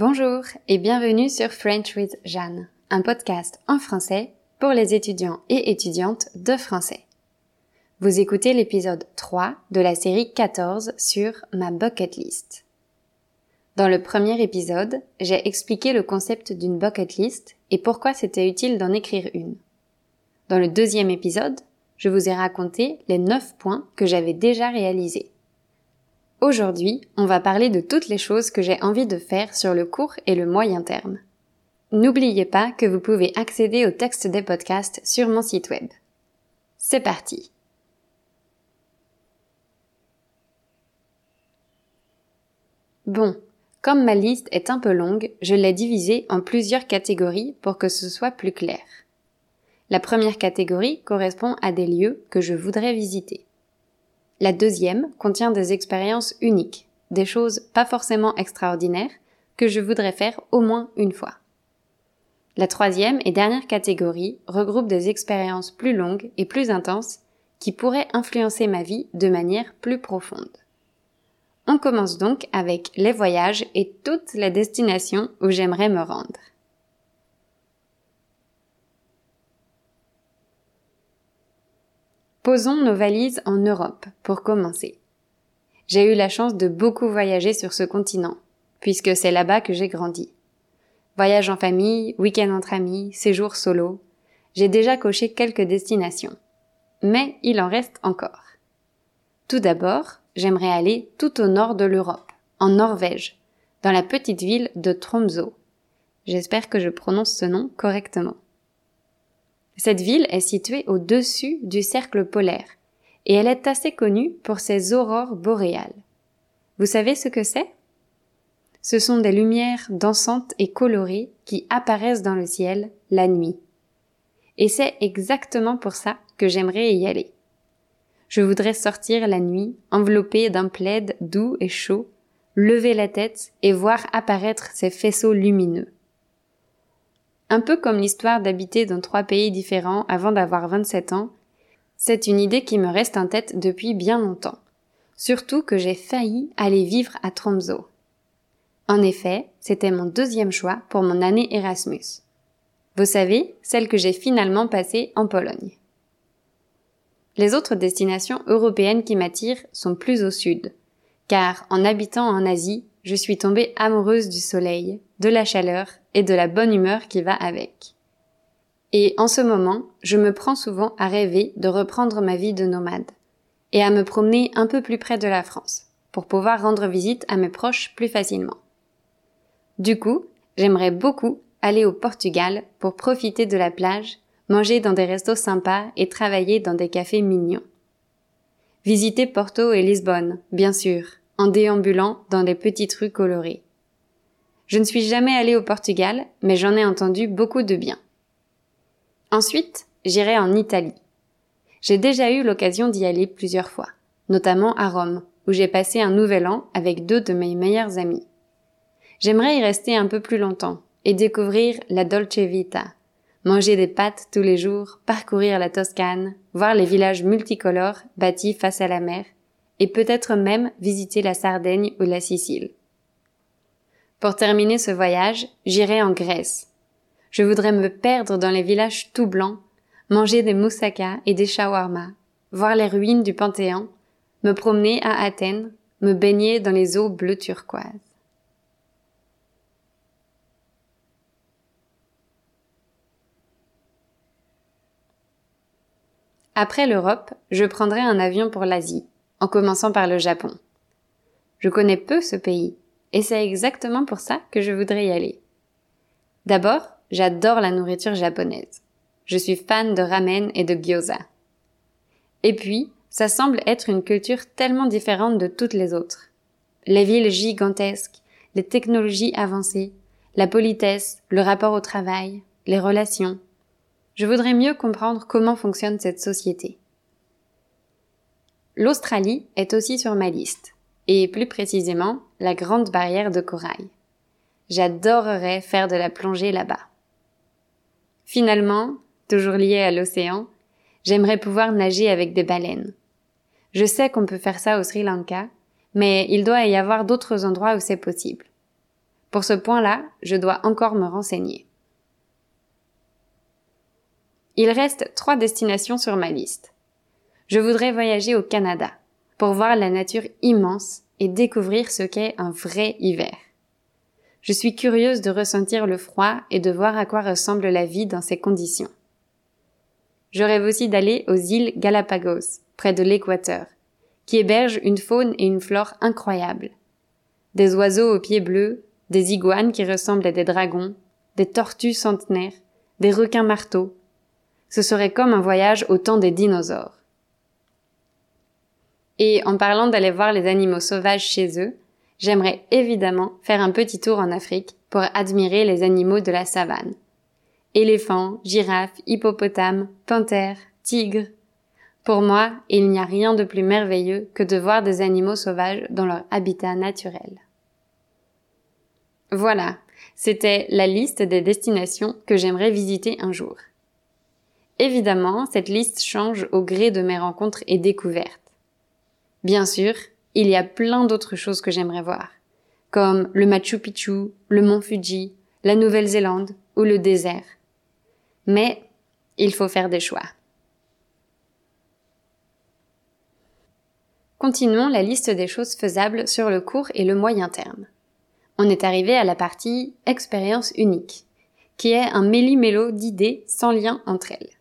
Bonjour et bienvenue sur French with Jeanne, un podcast en français pour les étudiants et étudiantes de français. Vous écoutez l'épisode 3 de la série 14 sur ma bucket list. Dans le premier épisode, j'ai expliqué le concept d'une bucket list et pourquoi c'était utile d'en écrire une. Dans le deuxième épisode, je vous ai raconté les 9 points que j'avais déjà réalisés. Aujourd'hui, on va parler de toutes les choses que j'ai envie de faire sur le court et le moyen terme. N'oubliez pas que vous pouvez accéder au texte des podcasts sur mon site web. C'est parti. Bon, comme ma liste est un peu longue, je l'ai divisée en plusieurs catégories pour que ce soit plus clair. La première catégorie correspond à des lieux que je voudrais visiter. La deuxième contient des expériences uniques, des choses pas forcément extraordinaires, que je voudrais faire au moins une fois. La troisième et dernière catégorie regroupe des expériences plus longues et plus intenses qui pourraient influencer ma vie de manière plus profonde. On commence donc avec les voyages et toutes les destinations où j'aimerais me rendre. Posons nos valises en Europe pour commencer. J'ai eu la chance de beaucoup voyager sur ce continent, puisque c'est là-bas que j'ai grandi. Voyage en famille, week-end entre amis, séjour solo. J'ai déjà coché quelques destinations. Mais il en reste encore. Tout d'abord, j'aimerais aller tout au nord de l'Europe, en Norvège, dans la petite ville de Tromsø. J'espère que je prononce ce nom correctement. Cette ville est située au-dessus du cercle polaire et elle est assez connue pour ses aurores boréales. Vous savez ce que c'est? Ce sont des lumières dansantes et colorées qui apparaissent dans le ciel la nuit. Et c'est exactement pour ça que j'aimerais y aller. Je voudrais sortir la nuit, enveloppée d'un plaid doux et chaud, lever la tête et voir apparaître ces faisceaux lumineux. Un peu comme l'histoire d'habiter dans trois pays différents avant d'avoir 27 ans, c'est une idée qui me reste en tête depuis bien longtemps. Surtout que j'ai failli aller vivre à Tromsø. En effet, c'était mon deuxième choix pour mon année Erasmus. Vous savez, celle que j'ai finalement passée en Pologne. Les autres destinations européennes qui m'attirent sont plus au sud, car en habitant en Asie, je suis tombée amoureuse du soleil, de la chaleur et de la bonne humeur qui va avec. Et en ce moment, je me prends souvent à rêver de reprendre ma vie de nomade et à me promener un peu plus près de la France pour pouvoir rendre visite à mes proches plus facilement. Du coup, j'aimerais beaucoup aller au Portugal pour profiter de la plage, manger dans des restos sympas et travailler dans des cafés mignons. Visiter Porto et Lisbonne, bien sûr, en déambulant dans les petites rues colorées. Je ne suis jamais allée au Portugal, mais j'en ai entendu beaucoup de bien. Ensuite, j'irai en Italie. J'ai déjà eu l'occasion d'y aller plusieurs fois, notamment à Rome, où j'ai passé un nouvel an avec deux de mes meilleurs amis. J'aimerais y rester un peu plus longtemps et découvrir la Dolce Vita, manger des pâtes tous les jours, parcourir la Toscane, voir les villages multicolores bâtis face à la mer, et peut-être même visiter la Sardaigne ou la Sicile. Pour terminer ce voyage, j'irai en Grèce. Je voudrais me perdre dans les villages tout blancs, manger des moussaka et des shawarma, voir les ruines du Panthéon, me promener à Athènes, me baigner dans les eaux bleues turquoises. Après l'Europe, je prendrai un avion pour l'Asie, en commençant par le Japon. Je connais peu ce pays, et c'est exactement pour ça que je voudrais y aller. D'abord, j'adore la nourriture japonaise. Je suis fan de ramen et de gyoza. Et puis, ça semble être une culture tellement différente de toutes les autres. Les villes gigantesques, les technologies avancées, la politesse, le rapport au travail, les relations. Je voudrais mieux comprendre comment fonctionne cette société. L'Australie est aussi sur ma liste et plus précisément la grande barrière de corail. J'adorerais faire de la plongée là-bas. Finalement, toujours lié à l'océan, j'aimerais pouvoir nager avec des baleines. Je sais qu'on peut faire ça au Sri Lanka, mais il doit y avoir d'autres endroits où c'est possible. Pour ce point-là, je dois encore me renseigner. Il reste trois destinations sur ma liste. Je voudrais voyager au Canada pour voir la nature immense et découvrir ce qu'est un vrai hiver. Je suis curieuse de ressentir le froid et de voir à quoi ressemble la vie dans ces conditions. Je rêve aussi d'aller aux îles Galapagos, près de l'équateur, qui hébergent une faune et une flore incroyables. Des oiseaux aux pieds bleus, des iguanes qui ressemblent à des dragons, des tortues centenaires, des requins marteaux. Ce serait comme un voyage au temps des dinosaures. Et en parlant d'aller voir les animaux sauvages chez eux, j'aimerais évidemment faire un petit tour en Afrique pour admirer les animaux de la savane. Éléphants, girafes, hippopotames, panthères, tigres. Pour moi, il n'y a rien de plus merveilleux que de voir des animaux sauvages dans leur habitat naturel. Voilà, c'était la liste des destinations que j'aimerais visiter un jour. Évidemment, cette liste change au gré de mes rencontres et découvertes. Bien sûr, il y a plein d'autres choses que j'aimerais voir, comme le Machu Picchu, le mont Fuji, la Nouvelle-Zélande ou le désert. Mais il faut faire des choix. Continuons la liste des choses faisables sur le court et le moyen terme. On est arrivé à la partie expérience unique, qui est un méli-mélo d'idées sans lien entre elles.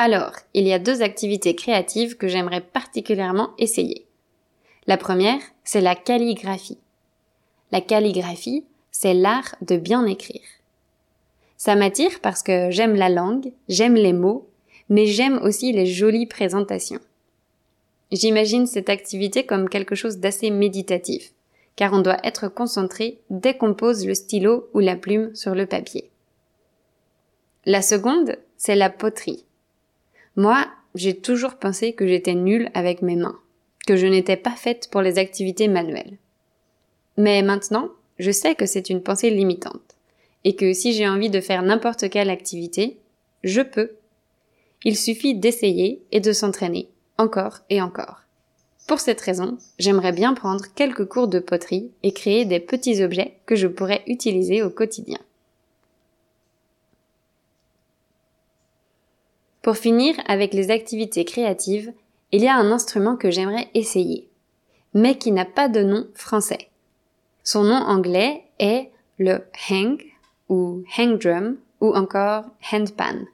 Alors, il y a deux activités créatives que j'aimerais particulièrement essayer. La première, c'est la calligraphie. La calligraphie, c'est l'art de bien écrire. Ça m'attire parce que j'aime la langue, j'aime les mots, mais j'aime aussi les jolies présentations. J'imagine cette activité comme quelque chose d'assez méditatif, car on doit être concentré dès qu'on pose le stylo ou la plume sur le papier. La seconde, c'est la poterie. Moi, j'ai toujours pensé que j'étais nulle avec mes mains que je n'étais pas faite pour les activités manuelles. Mais maintenant, je sais que c'est une pensée limitante, et que si j'ai envie de faire n'importe quelle activité, je peux. Il suffit d'essayer et de s'entraîner, encore et encore. Pour cette raison, j'aimerais bien prendre quelques cours de poterie et créer des petits objets que je pourrais utiliser au quotidien. Pour finir avec les activités créatives, il y a un instrument que j'aimerais essayer, mais qui n'a pas de nom français. Son nom anglais est le hang ou hang drum ou encore handpan.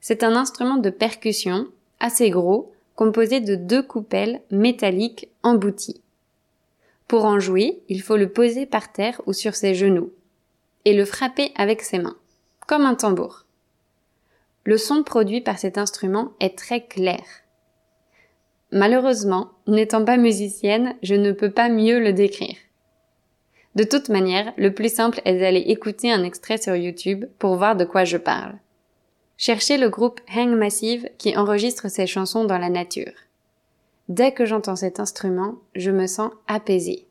C'est un instrument de percussion assez gros composé de deux coupelles métalliques embouties. Pour en jouer, il faut le poser par terre ou sur ses genoux et le frapper avec ses mains, comme un tambour. Le son produit par cet instrument est très clair Malheureusement, n'étant pas musicienne, je ne peux pas mieux le décrire. De toute manière, le plus simple est d'aller écouter un extrait sur YouTube pour voir de quoi je parle. Cherchez le groupe Hang Massive qui enregistre ses chansons dans la nature. Dès que j'entends cet instrument, je me sens apaisée.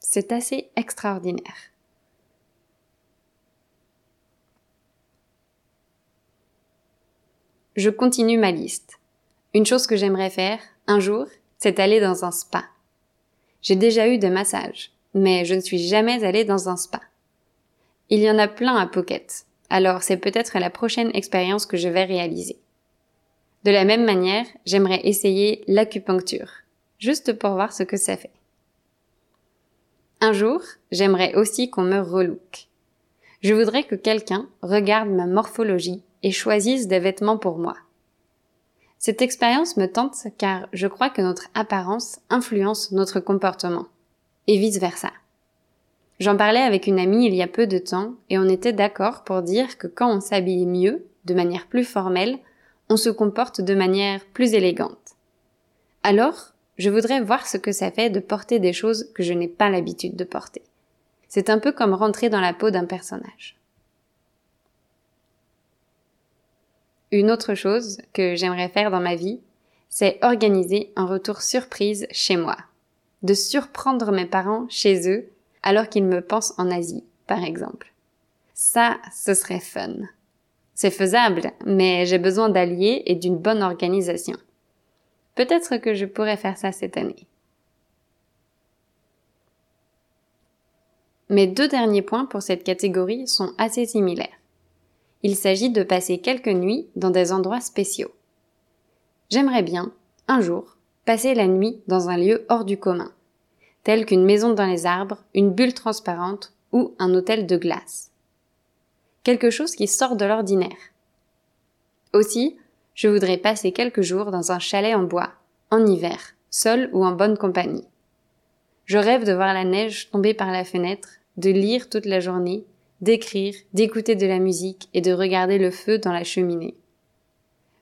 C'est assez extraordinaire. Je continue ma liste. Une chose que j'aimerais faire, un jour, c'est aller dans un spa. J'ai déjà eu des massages, mais je ne suis jamais allée dans un spa. Il y en a plein à Phuket, alors c'est peut-être la prochaine expérience que je vais réaliser. De la même manière, j'aimerais essayer l'acupuncture, juste pour voir ce que ça fait. Un jour, j'aimerais aussi qu'on me relook. Je voudrais que quelqu'un regarde ma morphologie et choisisse des vêtements pour moi. Cette expérience me tente car je crois que notre apparence influence notre comportement, et vice-versa. J'en parlais avec une amie il y a peu de temps, et on était d'accord pour dire que quand on s'habille mieux, de manière plus formelle, on se comporte de manière plus élégante. Alors, je voudrais voir ce que ça fait de porter des choses que je n'ai pas l'habitude de porter. C'est un peu comme rentrer dans la peau d'un personnage. Une autre chose que j'aimerais faire dans ma vie, c'est organiser un retour surprise chez moi. De surprendre mes parents chez eux alors qu'ils me pensent en Asie, par exemple. Ça, ce serait fun. C'est faisable, mais j'ai besoin d'alliés et d'une bonne organisation. Peut-être que je pourrais faire ça cette année. Mes deux derniers points pour cette catégorie sont assez similaires. Il s'agit de passer quelques nuits dans des endroits spéciaux. J'aimerais bien, un jour, passer la nuit dans un lieu hors du commun, tel qu'une maison dans les arbres, une bulle transparente ou un hôtel de glace. Quelque chose qui sort de l'ordinaire. Aussi, je voudrais passer quelques jours dans un chalet en bois, en hiver, seul ou en bonne compagnie. Je rêve de voir la neige tomber par la fenêtre, de lire toute la journée, d'écrire, d'écouter de la musique et de regarder le feu dans la cheminée.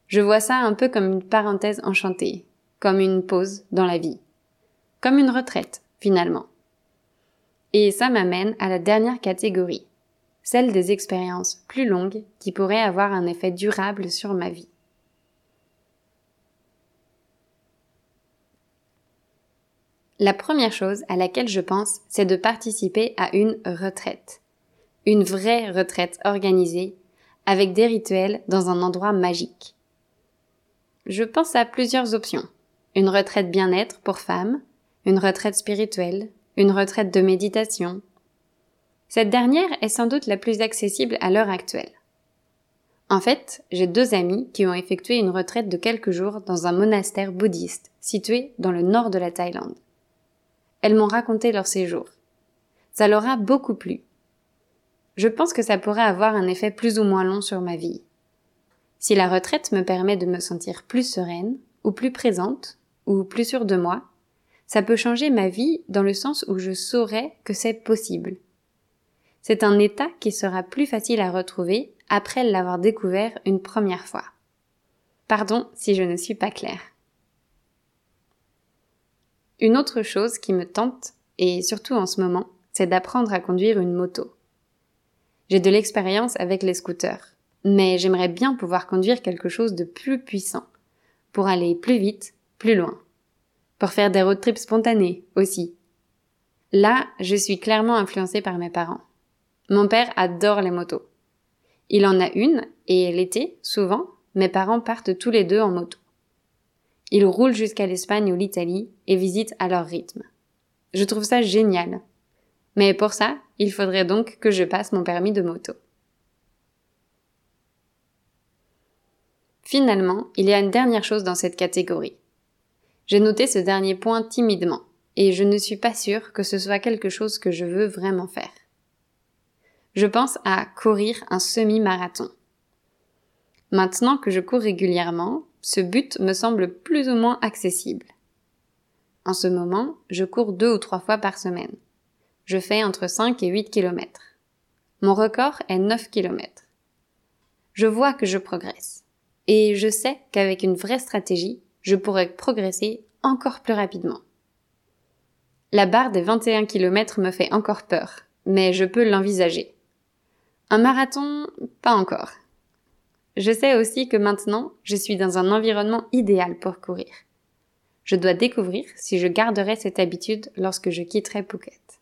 Je vois ça un peu comme une parenthèse enchantée, comme une pause dans la vie, comme une retraite, finalement. Et ça m'amène à la dernière catégorie, celle des expériences plus longues qui pourraient avoir un effet durable sur ma vie. La première chose à laquelle je pense, c'est de participer à une retraite. Une vraie retraite organisée, avec des rituels dans un endroit magique. Je pense à plusieurs options. Une retraite bien-être pour femmes, une retraite spirituelle, une retraite de méditation. Cette dernière est sans doute la plus accessible à l'heure actuelle. En fait, j'ai deux amis qui ont effectué une retraite de quelques jours dans un monastère bouddhiste situé dans le nord de la Thaïlande. Elles m'ont raconté leur séjour. Ça leur a beaucoup plu. Je pense que ça pourrait avoir un effet plus ou moins long sur ma vie. Si la retraite me permet de me sentir plus sereine, ou plus présente, ou plus sûre de moi, ça peut changer ma vie dans le sens où je saurais que c'est possible. C'est un état qui sera plus facile à retrouver après l'avoir découvert une première fois. Pardon si je ne suis pas claire. Une autre chose qui me tente, et surtout en ce moment, c'est d'apprendre à conduire une moto. J'ai de l'expérience avec les scooters, mais j'aimerais bien pouvoir conduire quelque chose de plus puissant, pour aller plus vite, plus loin. Pour faire des road trips spontanés aussi. Là, je suis clairement influencée par mes parents. Mon père adore les motos. Il en a une, et l'été, souvent, mes parents partent tous les deux en moto. Ils roulent jusqu'à l'Espagne ou l'Italie et visitent à leur rythme. Je trouve ça génial. Mais pour ça, il faudrait donc que je passe mon permis de moto. Finalement, il y a une dernière chose dans cette catégorie. J'ai noté ce dernier point timidement, et je ne suis pas sûre que ce soit quelque chose que je veux vraiment faire. Je pense à courir un semi-marathon. Maintenant que je cours régulièrement, ce but me semble plus ou moins accessible. En ce moment, je cours deux ou trois fois par semaine. Je fais entre 5 et 8 kilomètres. Mon record est 9 kilomètres. Je vois que je progresse. Et je sais qu'avec une vraie stratégie, je pourrais progresser encore plus rapidement. La barre des 21 km me fait encore peur, mais je peux l'envisager. Un marathon, pas encore. Je sais aussi que maintenant, je suis dans un environnement idéal pour courir. Je dois découvrir si je garderai cette habitude lorsque je quitterai Phuket.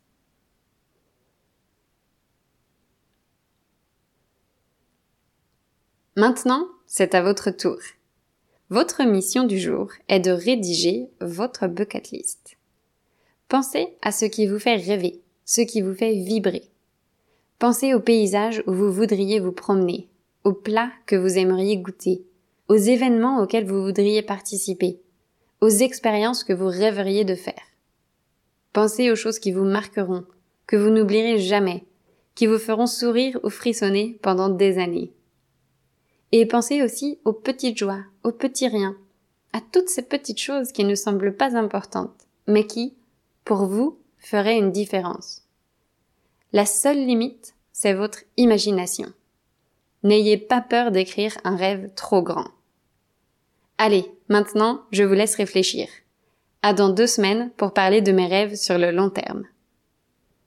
Maintenant, c'est à votre tour. Votre mission du jour est de rédiger votre bucket list. Pensez à ce qui vous fait rêver, ce qui vous fait vibrer. Pensez au paysage où vous voudriez vous promener, aux plats que vous aimeriez goûter, aux événements auxquels vous voudriez participer, aux expériences que vous rêveriez de faire. Pensez aux choses qui vous marqueront, que vous n'oublierez jamais, qui vous feront sourire ou frissonner pendant des années. Et pensez aussi aux petites joies, aux petits riens, à toutes ces petites choses qui ne semblent pas importantes, mais qui, pour vous, feraient une différence. La seule limite, c'est votre imagination. N'ayez pas peur d'écrire un rêve trop grand. Allez, maintenant, je vous laisse réfléchir. À dans deux semaines pour parler de mes rêves sur le long terme.